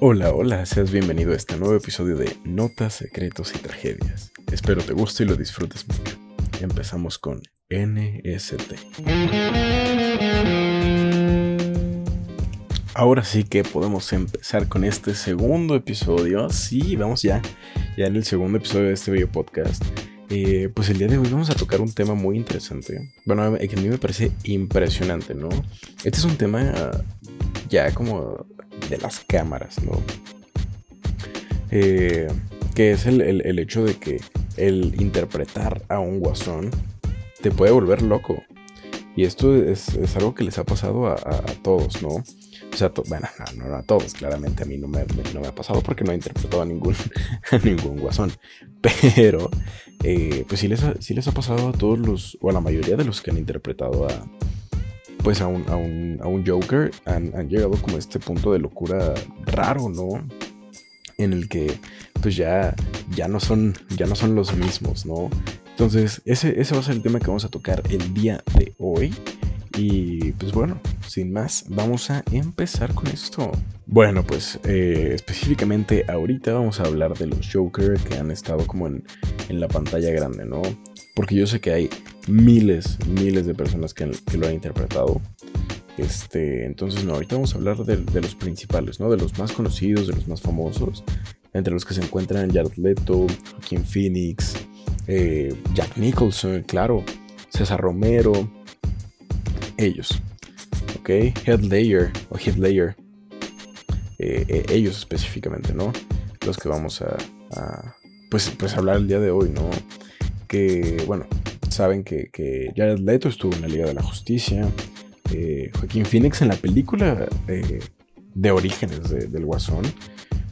Hola, hola, seas bienvenido a este nuevo episodio de Notas, Secretos y Tragedias. Espero te guste y lo disfrutes mucho. Empezamos con NST. Ahora sí que podemos empezar con este segundo episodio. Sí, vamos ya, ya en el segundo episodio de este video podcast. Eh, pues el día de hoy vamos a tocar un tema muy interesante. Bueno, que a mí me parece impresionante, ¿no? Este es un tema ya como de las cámaras, ¿no? Eh, que es el, hecho de que el interpretar a un guasón te puede volver loco. Y esto es, algo que les ha pasado a, todos, ¿no? O sea, bueno, no, a todos, claramente a mí no me, no me ha pasado porque no he interpretado a ningún, ningún guasón. Pero, eh, pues sí les, sí les ha pasado a todos los, o a la mayoría de los que han interpretado a, pues a un, a un, a un Joker han, llegado como a este punto de locura raro, ¿no? En el que pues ya, ya, no, son, ya no son los mismos, ¿no? Entonces ese, ese va a ser el tema que vamos a tocar el día de hoy. Y pues bueno, sin más, vamos a empezar con esto. Bueno, pues eh, específicamente ahorita vamos a hablar de los Joker que han estado como en, en la pantalla grande, ¿no? Porque yo sé que hay miles, miles de personas que, lo han interpretado. Este, entonces, no, ahorita vamos a hablar de, los principales, ¿no? De los más conocidos, de los más famosos. Entre los que se encuentran Jared Leto, Kim Phoenix, eh, Jack Nicholson, claro, César Romero. Ellos. ¿Ok? Head Layer o Head Layer. Eh, eh, ellos específicamente, ¿no? Los que vamos a, a, pues, pues hablar el día de hoy, ¿no? Que, bueno, saben que, que Jared Leto estuvo en la Liga de la Justicia. Eh, Joaquín Phoenix en la película eh, de orígenes del Guasón,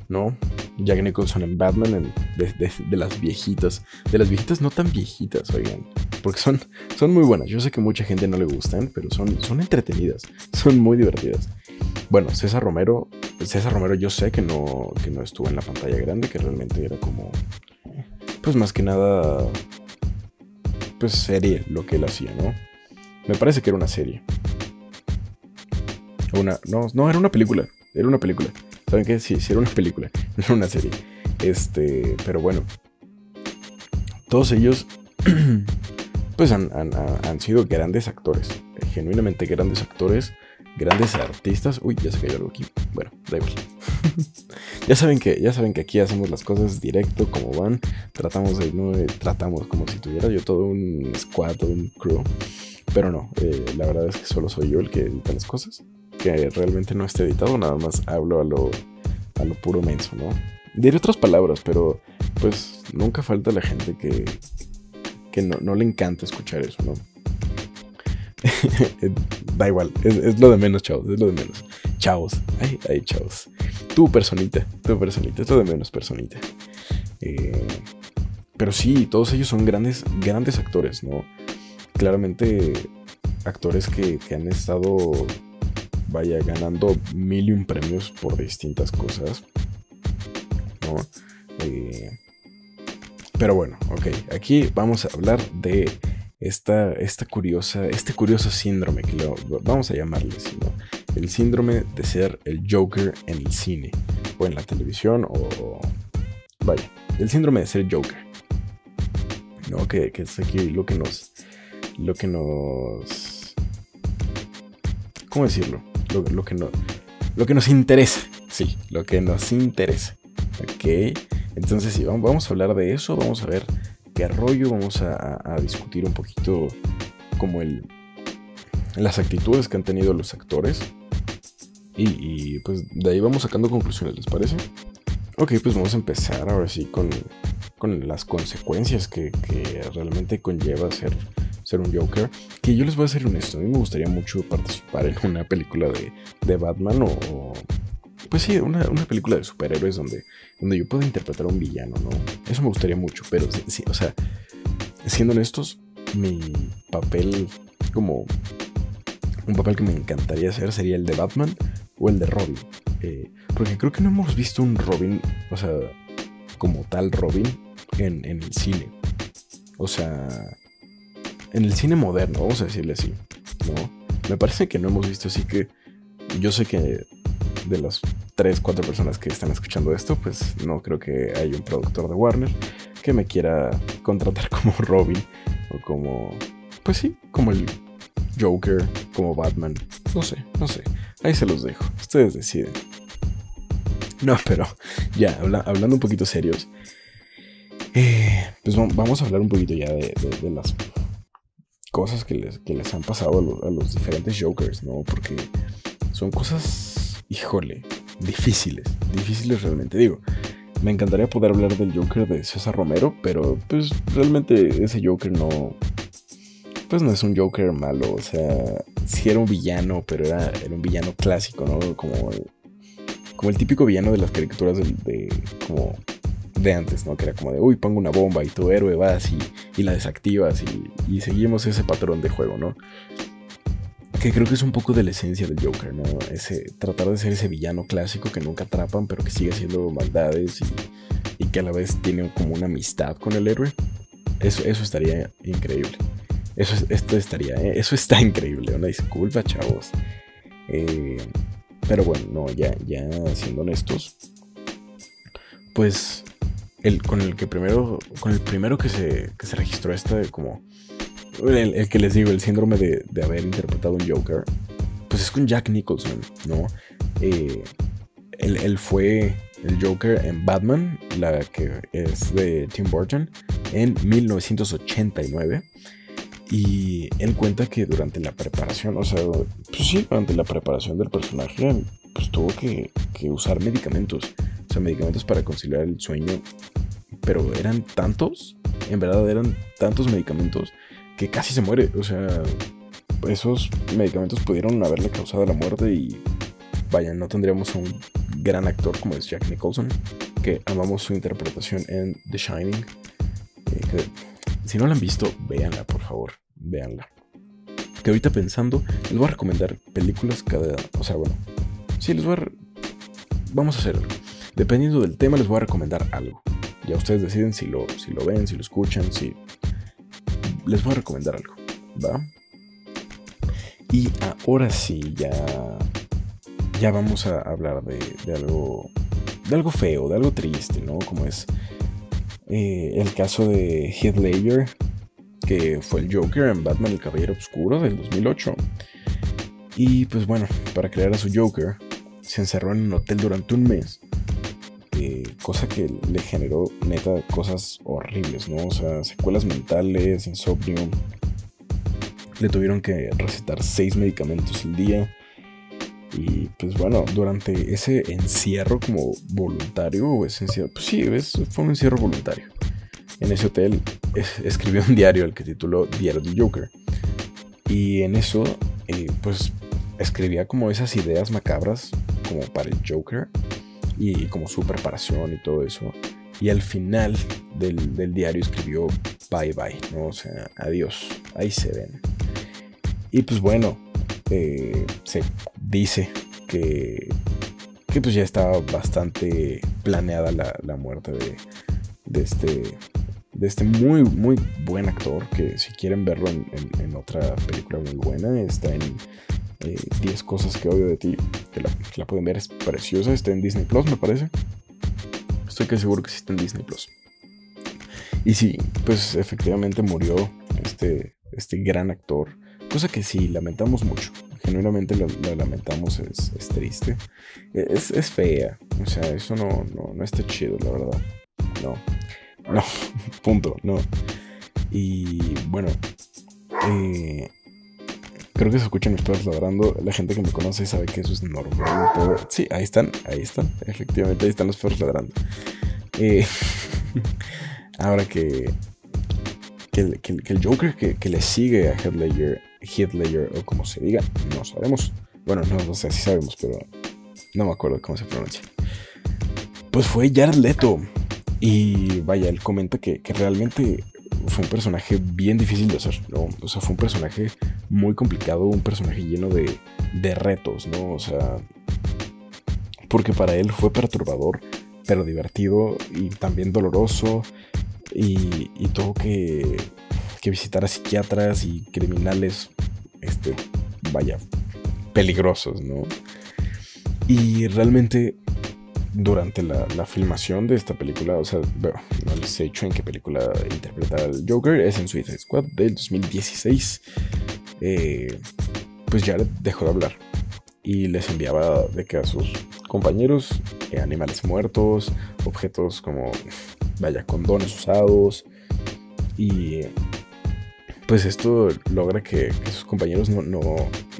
¿no? Jack Nicholson en Batman de, las viejitas. De las viejitas no tan viejitas, oigan. Porque son, son muy buenas. Yo sé que mucha gente no le gustan, pero son, son entretenidas. Son muy divertidas. Bueno, César Romero. César Romero yo sé que no, que no estuvo en la pantalla grande, que realmente era como... Pues más que nada pues serie lo que él hacía, ¿no? Me parece que era una serie. Una, no, no, era una película. Era una película. ¿Saben qué? Sí, sí, era una película. Era una serie. Este, pero bueno. Todos ellos, pues han, sido grandes actores. Genuinamente grandes actores grandes artistas. Uy, ya se cayó algo aquí. Bueno, da. Ya saben que, ya saben que aquí hacemos las cosas directo como van. Tratamos de, no tratamos como si tuviera yo todo un squad, un crew. Pero no, eh, la verdad es que solo soy yo el que edita las cosas. Que realmente no está editado, nada más hablo a lo, a lo puro menso, ¿no? Diré otras palabras, pero pues nunca falta la gente que, que no, no le encanta escuchar eso, ¿no? da igual, es, lo de menos, chavos, es lo de menos. Chavos, ay, ay, chavos. Tu personita, tu personita, es lo de menos personita. Eh, pero sí, todos ellos son grandes, grandes actores, ¿no? Claramente actores que, han estado, vaya, ganando mil y un premios por distintas cosas, ¿no? Eh, pero bueno, ok, aquí vamos a hablar de esta, esta curiosa, este curioso síndrome que lo, vamos a llamarle el síndrome de ser el Joker en el cine o en la televisión o vaya, el síndrome de ser Joker. ¿no? Que, es aquí lo que nos, lo que nos, ¿cómo decirlo? Lo, que, no, lo que nos interesa, sí, lo que nos interesa. Ok, entonces sí, vamos a hablar de eso, vamos a ver qué rollo, vamos a, discutir un poquito como el, las actitudes que han tenido los actores. Y, pues de ahí vamos sacando conclusiones, ¿les parece? Ok, pues vamos a empezar ahora sí con, con las consecuencias que, realmente conlleva ser, ser un Joker. Que yo les voy a ser honesto, a mí me gustaría mucho participar en una película de, de Batman o, pues sí, una, película de superhéroes donde, donde yo pueda interpretar a un villano, ¿no? Eso me gustaría mucho, pero sí, o sea, siendo honestos, mi papel como un papel que me encantaría hacer sería el de Batman o el de Robin. Eh, porque creo que no hemos visto un Robin, o sea, como tal Robin en, en, el cine. O sea, en el cine moderno, vamos a decirle así, ¿no? Me parece que no hemos visto así que yo sé que de las 3, 4 personas que están escuchando esto, pues no creo que haya un productor de Warner que me quiera contratar como Robin o como, pues sí, como el Joker, como Batman. No sé, no sé. Ahí se los dejo. Ustedes deciden. No, pero ya, hablando un poquito serios. Eh, pues vamos a hablar un poquito ya de, las cosas que les, les han pasado a, a, los diferentes Jokers, ¿no? Porque son cosas, híjole, difíciles. Difíciles realmente. Digo, me encantaría poder hablar del Joker de César Romero, pero pues realmente ese Joker no, pues no es un Joker malo, o sea, sí era un villano, pero era, era un villano clásico, ¿no? Como el, como el típico villano de las caricaturas de, como de antes, ¿no? Que era como de, uy, pongo una bomba y tu héroe vas y, la desactivas y, y, seguimos ese patrón de juego, ¿no? Que creo que es un poco de la esencia del Joker, ¿no? Ese, tratar de ser ese villano clásico que nunca atrapan, pero que sigue haciendo maldades y, y que a la vez tiene como una amistad con el héroe. Eso, eso estaría increíble. Eso, esto estaría, eh, eso está increíble, una disculpa, chavos. Eh, pero bueno, no, ya, ya siendo honestos, pues el, con el que primero, con el primero que se, que se registró este como, el, que les digo, el síndrome de, de, haber interpretado un Joker, pues es con Jack Nicholson, ¿no? Eh, él, él, fue el Joker en Batman, la que es de Tim Burton, en 1989. Y él cuenta que durante la preparación, o sea, pues sí, durante la preparación del personaje, pues tuvo que, usar medicamentos. O sea, medicamentos para conciliar el sueño. Pero eran tantos, en verdad eran tantos medicamentos que casi se muere. O sea, esos medicamentos pudieron haberle causado la muerte y vaya, no tendríamos un gran actor como es Jack Nicholson, que amamos su interpretación en The Shining. Eh, si no la han visto, véanla, por favor, véanla. Que ahorita pensando, les voy a recomendar películas cada... O sea, bueno, sí, les voy a... Vamos a hacer algo. Dependiendo del tema, les voy a recomendar algo. Ya ustedes deciden si lo, si lo ven, si lo escuchan, si... Les voy a recomendar algo, ¿va? Y ahora sí, ya... Ya vamos a hablar de, de algo... De algo feo, de algo triste, ¿no? Como es eh, el caso de Heath Ledger, que fue el Joker en Batman el Caballero Oscuro del 2008. Y pues bueno, para crear a su Joker, se encerró en un hotel durante un mes. Eh, cosa que le generó neta cosas horribles, ¿no? O sea, secuelas mentales, insomnio. Le tuvieron que recetar seis medicamentos al día. Y pues bueno, durante ese encierro como voluntario, o ese encierro, pues sí, fue un encierro voluntario. En ese hotel escribió un diario, el que tituló Diario del Joker. Y en eso, eh, pues escribía como esas ideas macabras, como para el Joker, y como su preparación y todo eso. Y al final del, del diario escribió bye bye, ¿no? O sea, adiós, ahí se ven. Y pues bueno, eh, se dice que, que pues ya estaba bastante planeada la, muerte de, este de este muy muy buen actor que si quieren verlo en, otra película muy buena está en 10 eh, cosas que odio de ti que la, pueden ver es preciosa está en Disney Plus me parece estoy que seguro que sí está en Disney Plus y sí pues efectivamente murió este este gran actor Cosa que sí, lamentamos mucho. Genuinamente lo, lamentamos, es, triste. Es, fea. O sea, eso no, no, está chido, la verdad. No. No. Punto. No. Y bueno. Eh, creo que se escuchan mis perros ladrando. La gente que me conoce sabe que eso es normal. Sí, ahí están, ahí están. Efectivamente, ahí están los perros ladrando. Eh, ahora que, que, el Joker que, le sigue a Heath Ledger Heath o como se diga, no sabemos. Bueno, no, sé si sabemos, pero no me acuerdo cómo se pronuncia. Pues fue Jared Leto. Y vaya, él comenta que, realmente fue un personaje bien difícil de hacer, ¿no? O sea, fue un personaje muy complicado, un personaje lleno de, de retos, ¿no? O sea, porque para él fue perturbador, pero divertido y también doloroso. Y, y tuvo que, que visitar a psiquiatras y criminales, este, vaya, peligrosos, ¿no? Y realmente durante la, filmación de esta película, o sea, no les he dicho en qué película interpreta al Joker, es en Suicide Squad del 2016. Eh, pues Jared dejó de hablar y les enviaba de que a sus compañeros eh, animales muertos, objetos como, vaya, condones usados y pues esto logra que, sus compañeros no, no,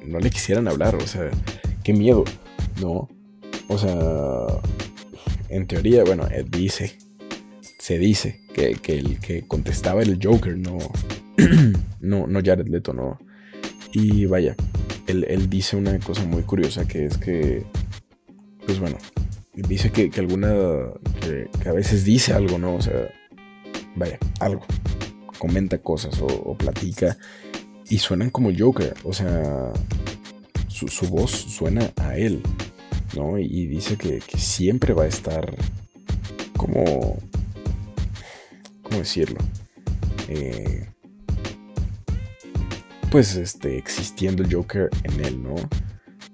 no le quisieran hablar, o sea, qué miedo, ¿no? O sea, en teoría, bueno, dice, se dice que, el que contestaba el Joker, no, no, no Jared Leto, no. Y vaya, él, dice una cosa muy curiosa que es que, pues bueno, dice que, alguna, que, a veces dice algo, ¿no? O sea, vaya, algo, comenta cosas o, platica y suenan como Joker, o sea, su, voz suena a él. ¿no? Y dice que, siempre va a estar como... ¿Cómo decirlo? Eh, pues este, existiendo el Joker en él, ¿no?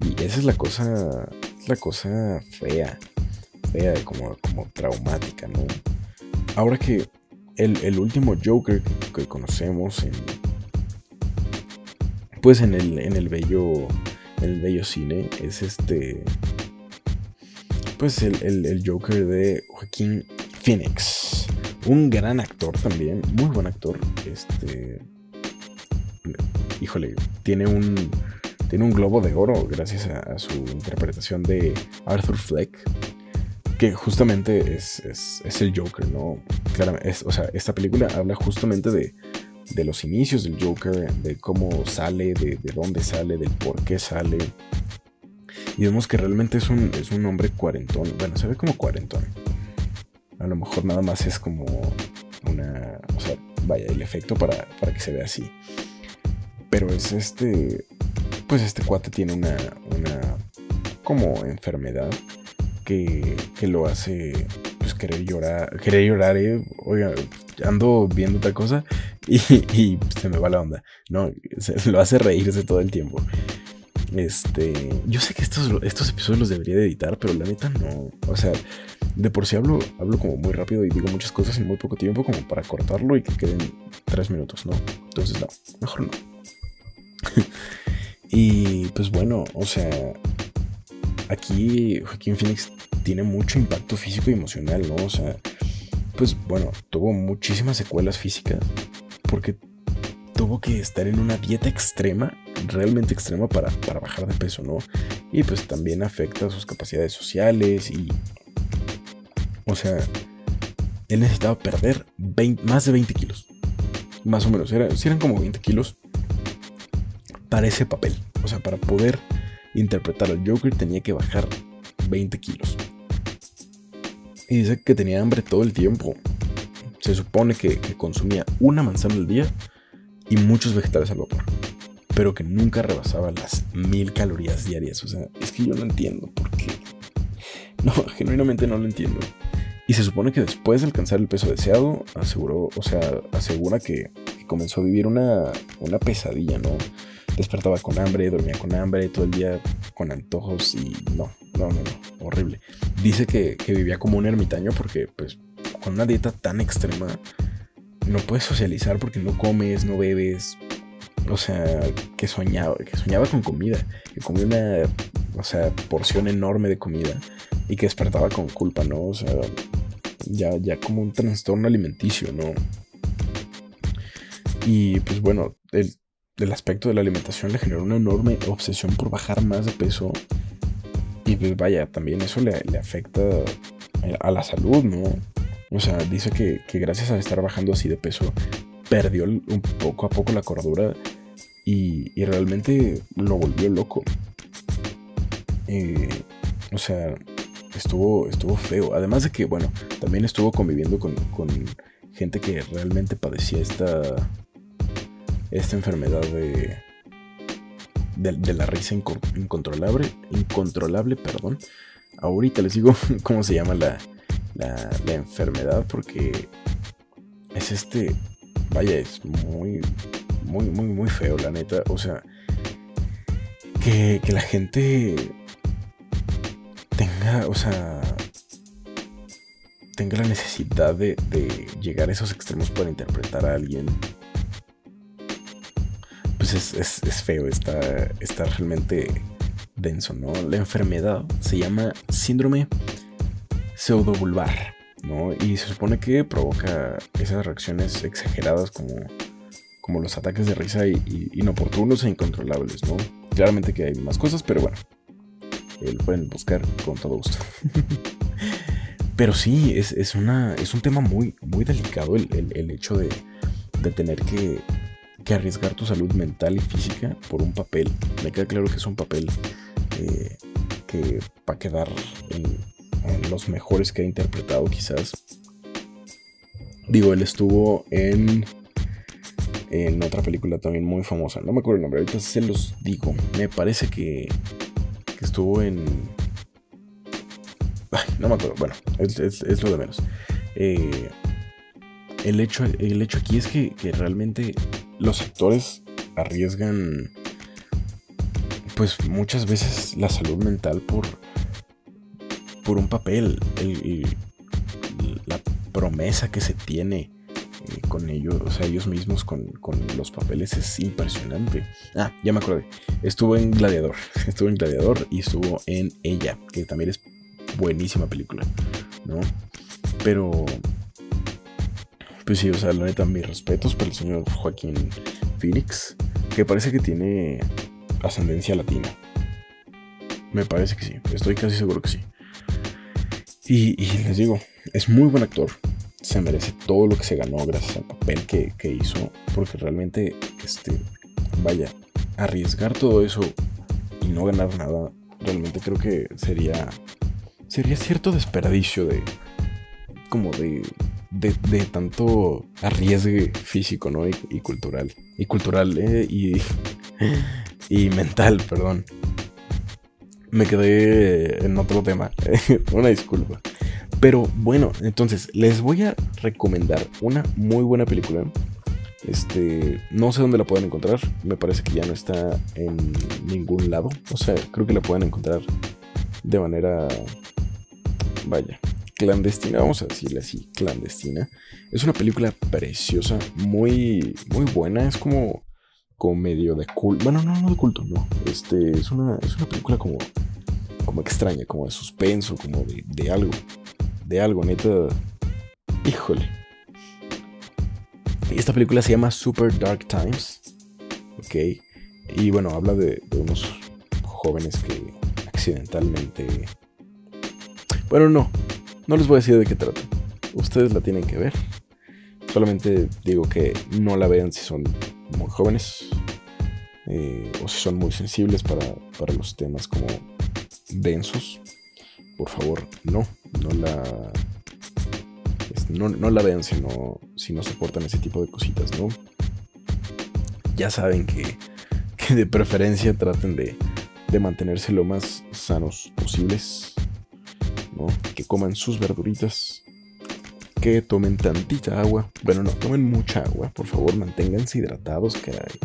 Y esa es la cosa, la cosa fea, fea, como, como traumática, ¿no? Ahora que el, último Joker que, conocemos en, pues en el, en el bello, en el bello cine es este, pues el, Joker de Joaquín Phoenix. Un gran actor también, muy buen actor. Este. Híjole, tiene un. Tiene un globo de oro gracias a, su interpretación de Arthur Fleck. Que justamente es, el Joker, ¿no? Claro, o sea, esta película habla justamente de, de los inicios del Joker, de cómo sale, de, de dónde sale, del por qué sale y vemos que realmente es un, es un hombre cuarentón. Bueno, se ve como cuarentón. A lo mejor nada más es como una. O sea, vaya, el efecto para, que se vea así. Pero es este. Pues este cuate tiene una. una como enfermedad que, que lo hace pues querer llorar, querer llorar, eh. oiga, ando viendo otra cosa y, y, se me va la onda. No, se, lo hace reírse todo el tiempo. Este, yo sé que estos, estos episodios los debería de editar, pero la neta no. O sea, de por sí hablo, hablo como muy rápido y digo muchas cosas en muy poco tiempo como para cortarlo y que queden tres minutos, ¿no? Entonces no, mejor no. y pues bueno, o sea, aquí Joaquín Phoenix tiene mucho impacto físico y emocional, ¿no? O sea, pues bueno, tuvo muchísimas secuelas físicas porque tuvo que estar en una dieta extrema realmente extrema para, bajar de peso, ¿no? Y pues también afecta sus capacidades sociales y... O sea, él necesitaba perder más de 20 kilos. Más o menos, si eran como 20 kilos para ese papel. O sea, para poder interpretar al Joker tenía que bajar 20 kilos. Y dice que tenía hambre todo el tiempo. Se supone que, que consumía una manzana al día y muchos vegetales al vapor pero que nunca rebasaba las mil calorías diarias. O sea, es que yo no entiendo por qué. No, genuinamente no lo entiendo. Y se supone que después de alcanzar el peso deseado, aseguró, o sea, asegura que, comenzó a vivir una, una, pesadilla, ¿no? Despertaba con hambre, dormía con hambre, todo el día con antojos y no, no, no, no horrible. Dice que, que vivía como un ermitaño porque, pues, con una dieta tan extrema, no puedes socializar porque no comes, no bebes, o sea, que soñaba, que soñaba con comida, que comía una, o sea, porción enorme de comida y que despertaba con culpa, ¿no? O sea, ya, ya como un trastorno alimenticio, ¿no? Y pues bueno, el, aspecto de la alimentación le generó una enorme obsesión por bajar más de peso. Y pues vaya, también eso le, afecta a la salud, ¿no? O sea, dice que, que, gracias a estar bajando así de peso, perdió un poco a poco la cordura y, realmente lo volvió loco. Eh, o sea, estuvo, estuvo feo. Además de que, bueno, también estuvo conviviendo con, gente que realmente padecía esta, esta enfermedad de, de, la risa incontrolable. Incontrolable, perdón. Ahorita les digo cómo se llama la, la, enfermedad porque es este vaya, es muy, muy, muy, muy feo, la neta. O sea, que, la gente tenga, o sea, tenga la necesidad de, llegar a esos extremos para interpretar a alguien, pues es, feo, está, está realmente denso, ¿no? La enfermedad se llama síndrome pseudovulvar, ¿no? Y se supone que provoca esas reacciones exageradas como, como los ataques de risa y, inoportunos e incontrolables, ¿no? Claramente que hay más cosas, pero bueno, lo pueden buscar con todo gusto. pero sí, es, una, es un tema muy, muy delicado el, hecho de, tener que, arriesgar tu salud mental y física por un papel. Me queda claro que es un papel eh, que va a quedar en, los mejores que ha interpretado quizás. Digo, él estuvo en en otra película también muy famosa. No me acuerdo el nombre, ahorita se los digo. Me parece que, que estuvo en... no me acuerdo, bueno, es, lo de menos. Eh, el, hecho, el hecho aquí es que, que realmente los actores arriesgan pues muchas veces la salud mental por, por un papel, la promesa que se tiene eh, con ellos, o sea, ellos mismos con, los papeles es impresionante. Ah, ya me acordé. Estuvo en Gladiador, estuvo en Gladiador y estuvo en Ella, que también es buenísima película, ¿no? Pero, pues sí, o sea, la neta, mis respetos para el señor Joaquín Phoenix, que parece que tiene ascendencia latina. Me parece que sí, estoy casi seguro que sí. Y, les digo, es muy buen actor. Se merece todo lo que se ganó gracias al papel que, hizo. Porque realmente, este, vaya, arriesgar todo eso y no ganar nada, realmente creo que sería, sería cierto desperdicio de, como de, de, tanto arriesgue físico, ¿no? Y, cultural. Y cultural, ¿eh? Y, y mental, perdón. Me quedé en otro tema. una disculpa. Pero bueno, entonces les voy a recomendar una muy buena película. Este, no sé dónde la pueden encontrar. Me parece que ya no está en ningún lado. O sea, creo que la pueden encontrar de manera, vaya, clandestina. Vamos a decirle así, clandestina. Es una película preciosa, muy, muy buena. Es como como medio de culto. Bueno, no, no de culto, no. Este, es una, es una película como, como extraña, como de suspenso, como de, de algo. De algo, neta. Híjole. Esta película se llama Super Dark Times. Ok. Y bueno, habla de, de unos jóvenes que accidentalmente... Bueno, no. No les voy a decir de qué trata. Ustedes la tienen que ver. Solamente digo que no la vean si son muy jóvenes eh, o si son muy sensibles para, los temas como densos, por favor, no, no la, no, la vean si no, si no soportan ese tipo de cositas, ¿no? Ya saben que, de preferencia traten de, de mantenerse lo más sanos posibles, Que coman sus verduritas, que tomen tantita agua. Bueno, no, tomen mucha agua, por favor, manténganse hidratados, caray.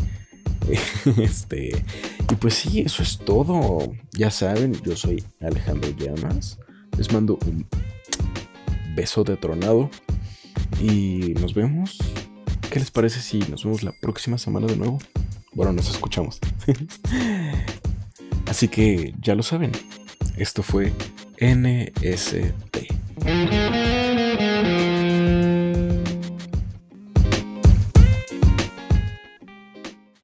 este, y pues sí, eso es todo. Ya saben, yo soy Alejandro Llamas. Les mando un beso de tronado. Y nos vemos. ¿Qué les parece si nos vemos la próxima semana de nuevo? Bueno, nos escuchamos. Así que ya lo saben. Esto fue NST.